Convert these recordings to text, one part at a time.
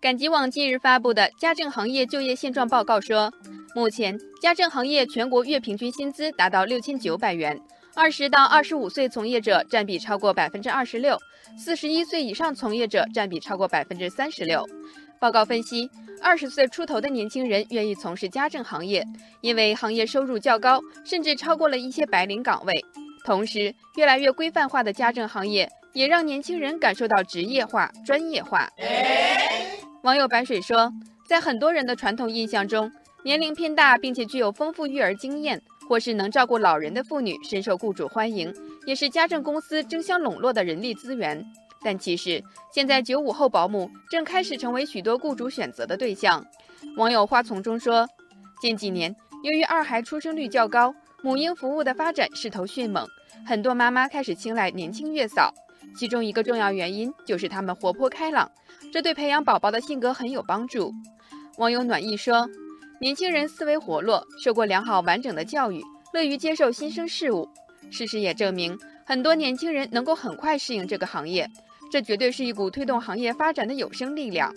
赶集网近日发布的家政行业就业现状报告说，目前家政行业全国月平均薪资达到六千九百元，二十到二十五岁从业者占比超过百分之二十六，四十一岁以上从业者占比超过百分之三十六。报告分析，二十岁出头的年轻人愿意从事家政行业，因为行业收入较高，甚至超过了一些白领岗位。同时，越来越规范化的家政行业也让年轻人感受到职业化、专业化。网友白水说，在很多人的传统印象中，年龄偏大并且具有丰富育儿经验，或是能照顾老人的妇女深受雇主欢迎，也是家政公司争相笼络的人力资源。但其实，现在九五后保姆正开始成为许多雇主选择的对象。网友花丛中说，近几年由于二孩出生率较高，母婴服务的发展势头迅猛，很多妈妈开始青睐年轻月嫂。其中一个重要原因就是他们活泼开朗，这对培养宝宝的性格很有帮助。网友暖意说，年轻人思维活络，受过良好完整的教育，乐于接受新生事物。事实也证明，很多年轻人能够很快适应这个行业，这绝对是一股推动行业发展的有生力量。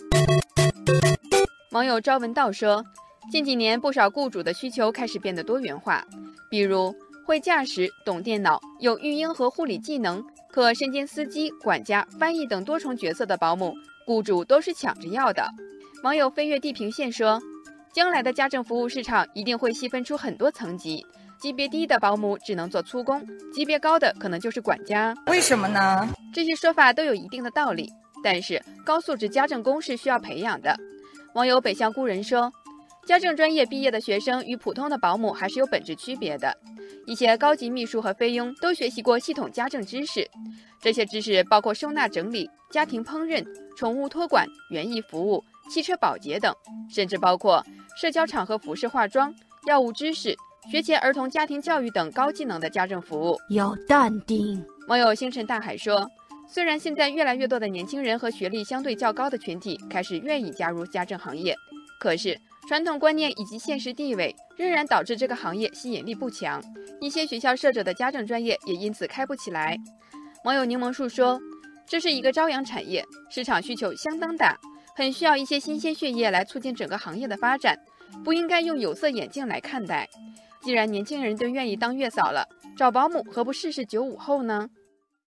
网友朝文道说，近几年不少雇主的需求开始变得多元化，比如会驾驶、懂电脑、有育婴和护理技能。可身兼司机、管家、翻译等多重角色的保姆，雇主都是抢着要的。网友飞越地平线说：“将来的家政服务市场一定会细分出很多层级，级别低的保姆只能做粗工，级别高的可能就是管家。为什么呢？这些说法都有一定的道理，但是高素质家政工是需要培养的。”网友北向故人说：“家政专业毕业的学生与普通的保姆还是有本质区别的。”一些高级秘书和菲佣都学习过系统家政知识，这些知识包括收纳整理、家庭烹饪、宠物托管、园艺服务、汽车保洁等，甚至包括社交场合服饰化妆、药物知识、学前儿童家庭教育等高技能的家政服务。要淡定。网友星辰大海说，虽然现在越来越多的年轻人和学历相对较高的群体开始愿意加入家政行业，可是。传统观念以及现实地位仍然导致这个行业吸引力不强，一些学校设置的家政专业也因此开不起来。网友柠檬树说：“这是一个朝阳产业，市场需求相当大，很需要一些新鲜血液来促进整个行业的发展，不应该用有色眼镜来看待。既然年轻人都愿意当月嫂了，找保姆何不试试九五后呢？”